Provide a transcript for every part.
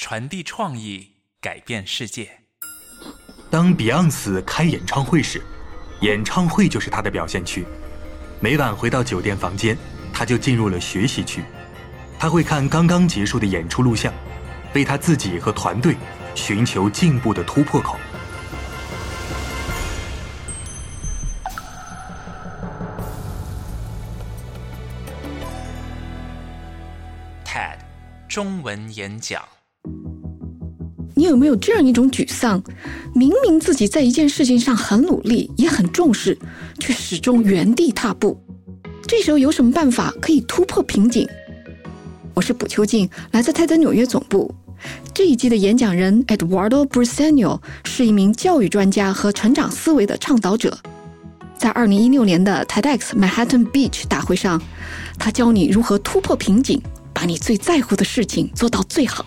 传递创意，改变世界。当 Beyonce 开演唱会时，演唱会就是他的表现区。每晚回到酒店房间，他就进入了学习区。他会看刚刚结束的演出录像，为他自己和团队寻求进步的突破口。TED 中文演讲。你有没有这样一种沮丧？明明自己在一件事情上很努力，也很重视，却始终原地踏步。这时候有什么办法可以突破瓶颈？我是卜秋静，来自泰德纽约总部。这一季的演讲人 Eduardo Briseño 是一名教育专家和成长思维的倡导者。在2016年的 TEDx Manhattan Beach 大会上，他教你如何突破瓶颈，把你最在乎的事情做到最好。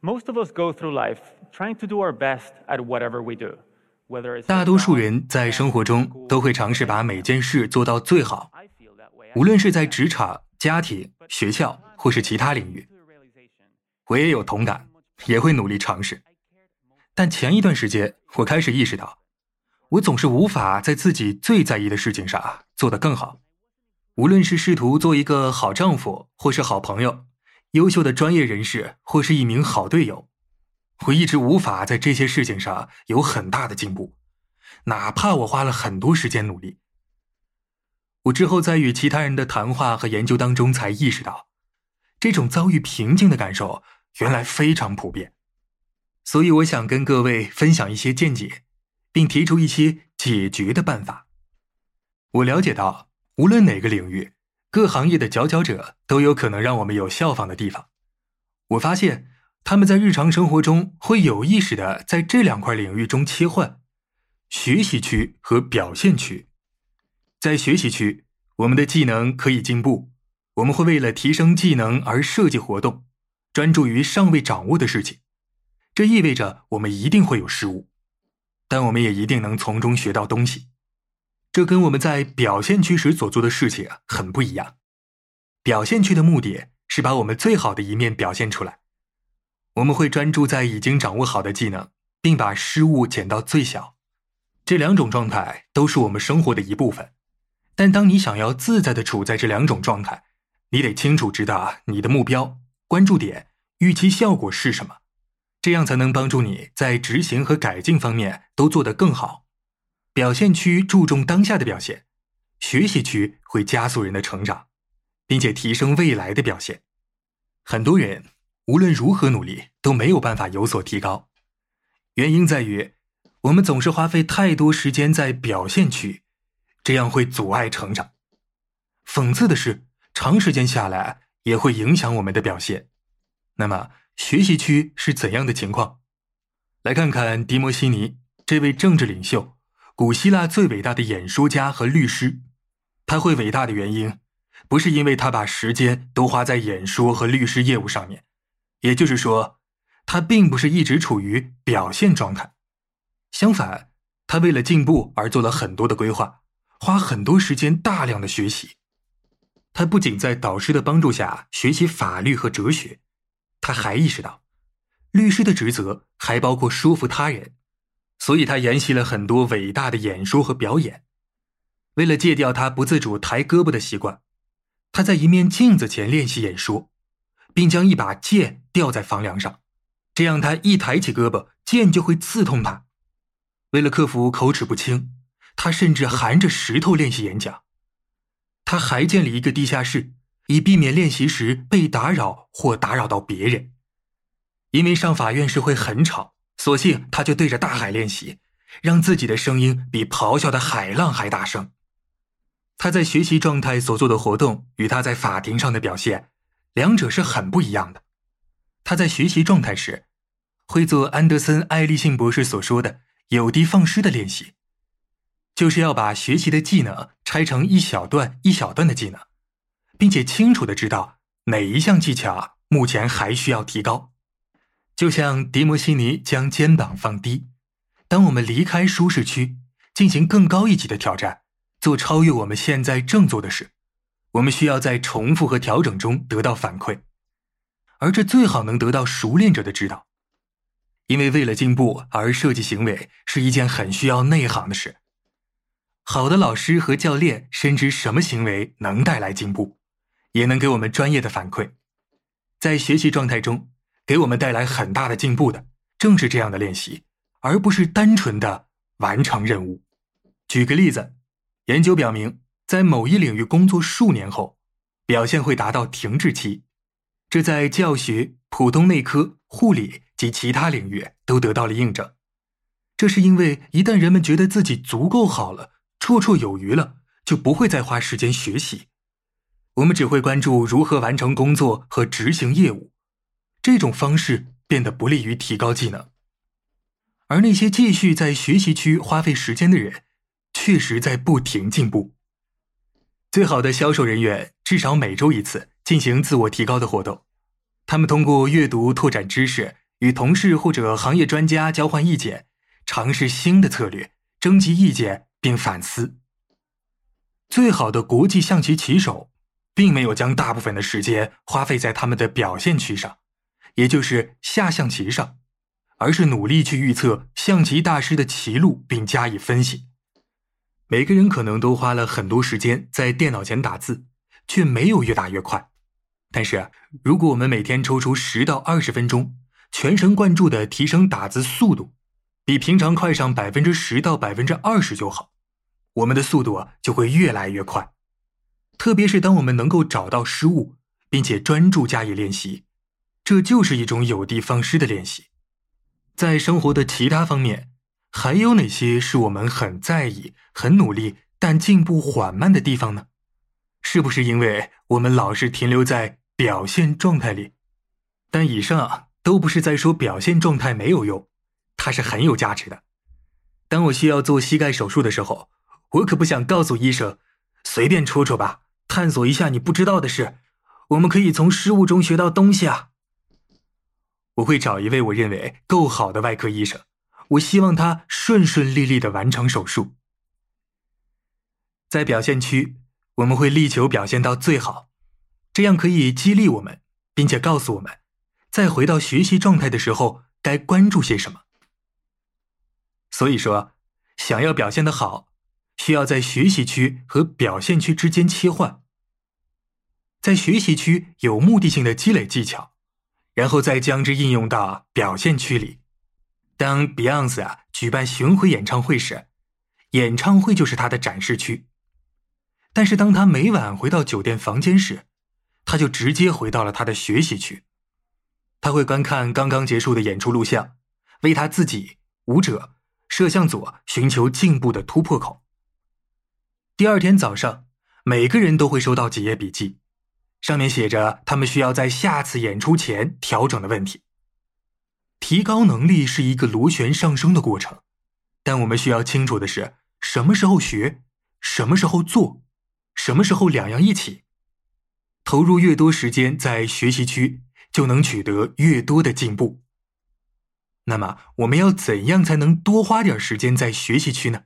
Most of us go through life trying to do our best at whatever we do. 大多数人在生活中都会尝试把每件事做到最好，无论是在职场、家庭、学校或是其他领域。我也有同感，也会努力尝试。但前一段时间，我开始意识到，我总是无法在自己最在意的事情上做得更好。无论是试图做一个好丈夫，或是好朋友，优秀的专业人士，或是一名好队友，我一直无法在这些事情上有很大的进步，哪怕我花了很多时间努力。我之后在与其他人的谈话和研究当中才意识到，这种遭遇瓶颈的感受原来非常普遍。所以我想跟各位分享一些见解，并提出一些解决的办法。我了解到，无论哪个领域，各行业的佼佼者都有可能让我们有效仿的地方。我发现他们在日常生活中会有意识的在这两块领域中切换：学习区和表现区。在学习区，我们的技能可以进步，我们会为了提升技能而设计活动，专注于尚未掌握的事情。这意味着我们一定会有失误，但我们也一定能从中学到东西。这跟我们在表现区时所做的事情很不一样。表现区的目的是把我们最好的一面表现出来，我们会专注在已经掌握好的技能，并把失误减到最小。这两种状态都是我们生活的一部分。但当你想要自在的处在这两种状态，你得清楚知道你的目标、关注点、预期效果是什么，这样才能帮助你在执行和改进方面都做得更好。表现区注重当下的表现，学习区会加速人的成长，并且提升未来的表现。很多人无论如何努力都没有办法有所提高，原因在于我们总是花费太多时间在表现区。这样会阻碍成长。讽刺的是，长时间下来也会影响我们的表现。那么，学习区是怎样的情况？来看看迪摩西尼这位政治领袖，古希腊最伟大的演说家和律师。他会伟大的原因，不是因为他把时间都花在演说和律师业务上面，也就是说，他并不是一直处于表现状态。相反，他为了进步而做了很多的规划。花很多时间，大量的学习。他不仅在导师的帮助下学习法律和哲学，他还意识到，律师的职责还包括说服他人。所以他研习了很多伟大的演说和表演。为了戒掉他不自主抬胳膊的习惯，他在一面镜子前练习演说，并将一把剑吊在房梁上，这样他一抬起胳膊，剑就会刺痛他。为了克服口齿不清，他甚至含着石头练习演讲。他还建立一个地下室，以避免练习时被打扰或打扰到别人。因为上法院时会很吵，索性他就对着大海练习，让自己的声音比咆哮的海浪还大声。他在学习状态所做的活动与他在法庭上的表现，两者是很不一样的。他在学习状态时，会做安德森·艾利信博士所说的“有的放矢”的练习，就是要把学习的技能拆成一小段一小段的技能，并且清楚的知道哪一项技巧目前还需要提高。就像迪摩西尼将肩膀放低，当我们离开舒适区，进行更高一级的挑战。做超越我们现在正做的事，我们需要在重复和调整中得到反馈，而这最好能得到熟练者的指导，因为为了进步而设计行为是一件很需要内行的事。好的老师和教练深知什么行为能带来进步，也能给我们专业的反馈，在学习状态中给我们带来很大的进步的，正是这样的练习，而不是单纯的完成任务。举个例子。研究表明，在某一领域工作数年后，表现会达到停滞期。这在教学、普通内科、护理及其他领域都得到了印证。这是因为，一旦人们觉得自己足够好了、绰绰有余了，就不会再花时间学习。我们只会关注如何完成工作和执行业务。这种方式变得不利于提高技能。而那些继续在学习区花费时间的人。确实在不停进步。最好的销售人员至少每周一次进行自我提高的活动，他们通过阅读拓展知识，与同事或者行业专家交换意见，尝试新的策略，征集意见并反思。最好的国际象棋棋手，并没有将大部分的时间花费在他们的表现区上，也就是下象棋上，而是努力去预测象棋大师的棋路并加以分析。每个人可能都花了很多时间在电脑前打字，却没有越打越快。但是，如果我们每天抽出十到二十分钟，全神贯注的提升打字速度，比平常快上百分之十到百分之二十就好，我们的速度啊就会越来越快。特别是当我们能够找到失误，并且专注加以练习，这就是一种有的放矢的练习。在生活的其他方面。还有哪些是我们很在意、很努力但进步缓慢的地方呢？是不是因为我们老是停留在表现状态里？但以上都不是在说表现状态没有用，它是很有价值的。当我需要做膝盖手术的时候，我可不想告诉医生：“随便戳戳吧，探索一下你不知道的事。”我们可以从失误中学到东西啊！我会找一位我认为够好的外科医生。我希望他顺顺利利的完成手术。在表现区，我们会力求表现到最好，这样可以激励我们，并且告诉我们，在回到学习状态的时候该关注些什么。所以说，想要表现的好，需要在学习区和表现区之间切换，在学习区有目的性的积累技巧，然后再将之应用到表现区里。当 Beyonce 啊举办巡回演唱会时，演唱会就是他的展示区。但是当他每晚回到酒店房间时，他就直接回到了他的学习区。他会观看刚刚结束的演出录像，为他自己、舞者、摄像组寻求进步的突破口。第二天早上，每个人都会收到几页笔记，上面写着他们需要在下次演出前调整的问题。提高能力是一个螺旋上升的过程，但我们需要清楚的是，什么时候学，什么时候做，什么时候两样一起。投入越多时间在学习区，就能取得越多的进步。那么，我们要怎样才能多花点时间在学习区呢？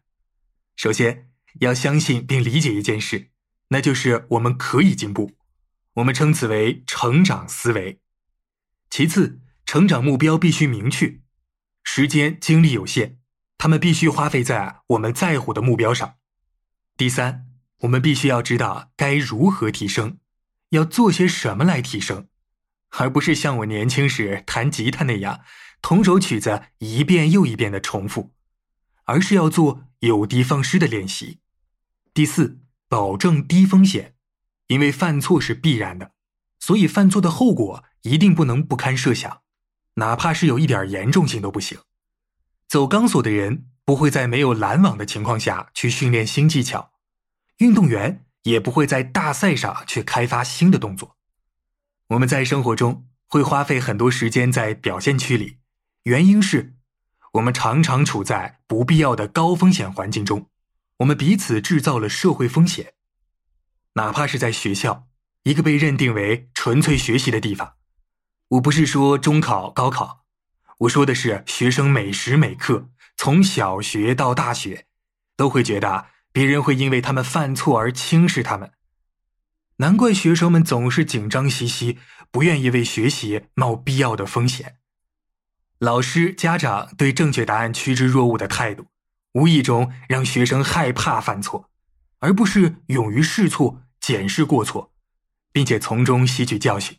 首先，要相信并理解一件事，那就是我们可以进步，我们称此为成长思维。其次。成长目标必须明确，时间精力有限，他们必须花费在我们在乎的目标上。第三，我们必须要知道该如何提升，要做些什么来提升，而不是像我年轻时弹吉他那样，同首曲子一遍又一遍的重复，而是要做有的放矢的练习。第四，保证低风险，因为犯错是必然的，所以犯错的后果一定不能不堪设想，哪怕是有一点严重性都不行。走钢索的人不会在没有拦网的情况下去训练新技巧，运动员也不会在大赛上去开发新的动作。我们在生活中会花费很多时间在表现区里，原因是，我们常常处在不必要的高风险环境中，我们彼此制造了社会风险。哪怕是在学校，一个被认定为纯粹学习的地方，我不是说中考、高考。我说的是，学生每时每刻，从小学到大学，都会觉得别人会因为他们犯错而轻视他们。难怪学生们总是紧张兮兮，不愿意为学习冒必要的风险。老师、家长对正确答案趋之若鹜的态度，无意中让学生害怕犯错，而不是勇于试错、检视过错，并且从中吸取教训。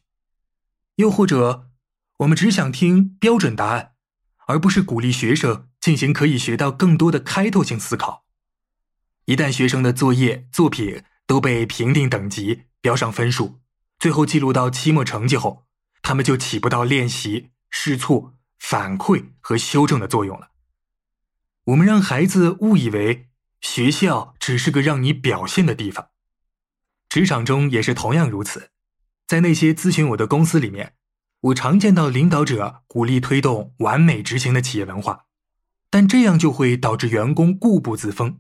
又或者。我们只想听标准答案，而不是鼓励学生进行可以学到更多的开拓性思考。一旦学生的作业作品都被评定等级、标上分数，最后记录到期末成绩后，他们就起不到练习、试错、反馈和修正的作用了。我们让孩子误以为学校只是个让你表现的地方，职场中也是同样如此。在那些咨询我的公司里面。我常见到领导者鼓励推动完美执行的企业文化，但这样就会导致员工固步自封，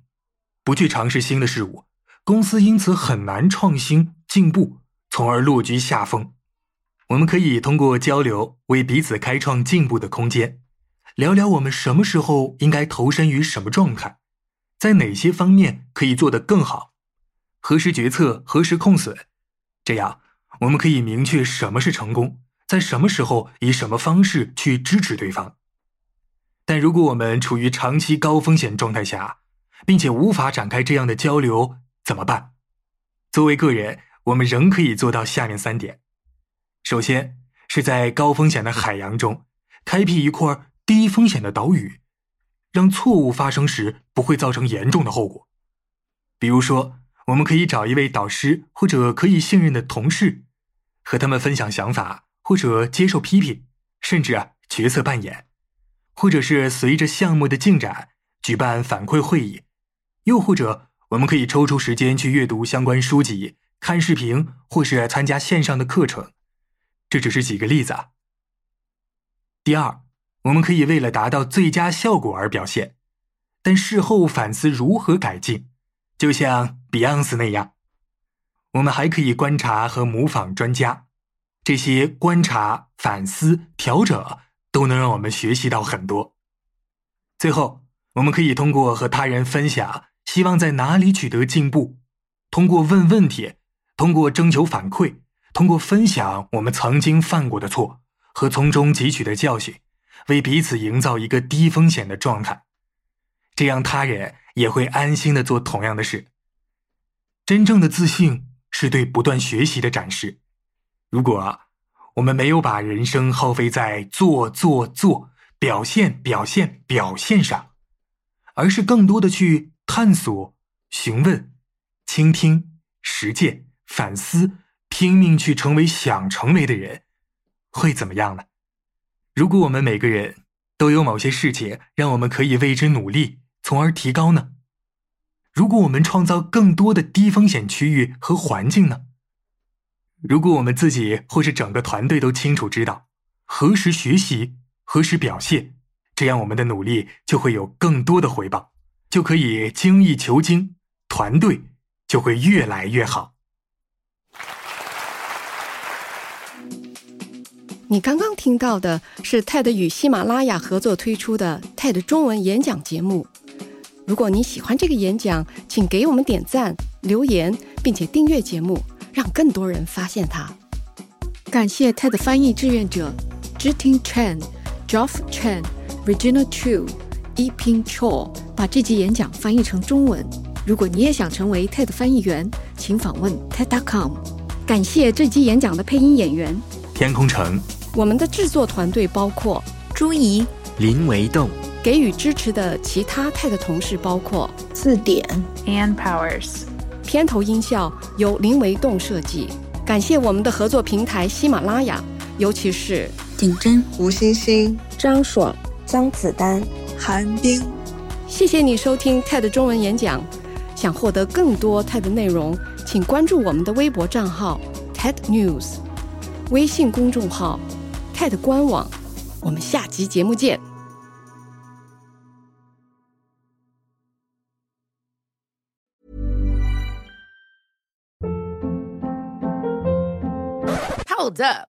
不去尝试新的事物，公司因此很难创新进步，从而落居下风。我们可以通过交流为彼此开创进步的空间，聊聊我们什么时候应该投身于什么状态，在哪些方面可以做得更好，何时决策，何时控损，这样我们可以明确什么是成功。在什么时候以什么方式去支持对方？但如果我们处于长期高风险状态下，并且无法展开这样的交流，怎么办？作为个人，我们仍可以做到下面三点：首先，是在高风险的海洋中开辟一块低风险的岛屿，让错误发生时不会造成严重的后果。比如说，我们可以找一位导师或者可以信任的同事，和他们分享想法。或者接受批评，甚至啊角色扮演，或者是随着项目的进展举办反馈会议，又或者我们可以抽出时间去阅读相关书籍、看视频，或是参加线上的课程。这只是几个例子。啊。第二，我们可以为了达到最佳效果而表现，但事后反思如何改进，就像 Beyonce 那样。我们还可以观察和模仿专家。这些观察、反思、调整，都能让我们学习到很多。最后，我们可以通过和他人分享，希望在哪里取得进步；通过问问题，通过征求反馈，通过分享我们曾经犯过的错和从中汲取的教训，为彼此营造一个低风险的状态，这样他人也会安心的做同样的事。真正的自信是对不断学习的展示。如果我们没有把人生耗费在做做做、表现表现表现上，而是更多的去探索、询问、倾听、实践、反思，拼命去成为想成为的人，会怎么样呢？如果我们每个人都有某些事情让我们可以为之努力，从而提高呢？如果我们创造更多的低风险区域和环境呢？如果我们自己或是整个团队都清楚知道何时学习、何时表现，这样我们的努力就会有更多的回报，就可以精益求精，团队就会越来越好。你刚刚听到的是 TED 与喜马拉雅合作推出的 TED 中文演讲节目。如果你喜欢这个演讲，请给我们点赞、留言，并且订阅节目。让更多人发现它。感谢 TED 翻译志愿者 Jiting Chen、Geoff Chen、Regina Chu、E Ping Chou 把这集演讲翻译成中文。如果你也想成为 TED 翻译员，请访问 TED.com。感谢这集演讲的配音演员天空城。我们的制作团队包括朱怡、林维栋。给予支持的其他 TED 同事包括字典 Ann Powers。片头音效由林维栋设计。感谢我们的合作平台喜马拉雅，尤其是景真、吴欣欣、张爽、张子丹、韩冰。谢谢你收听 TED 中文演讲。想获得更多 TED 内容，请关注我们的微博账号 TED News，微信公众号 TED 官网。我们下集节目见。Hold up.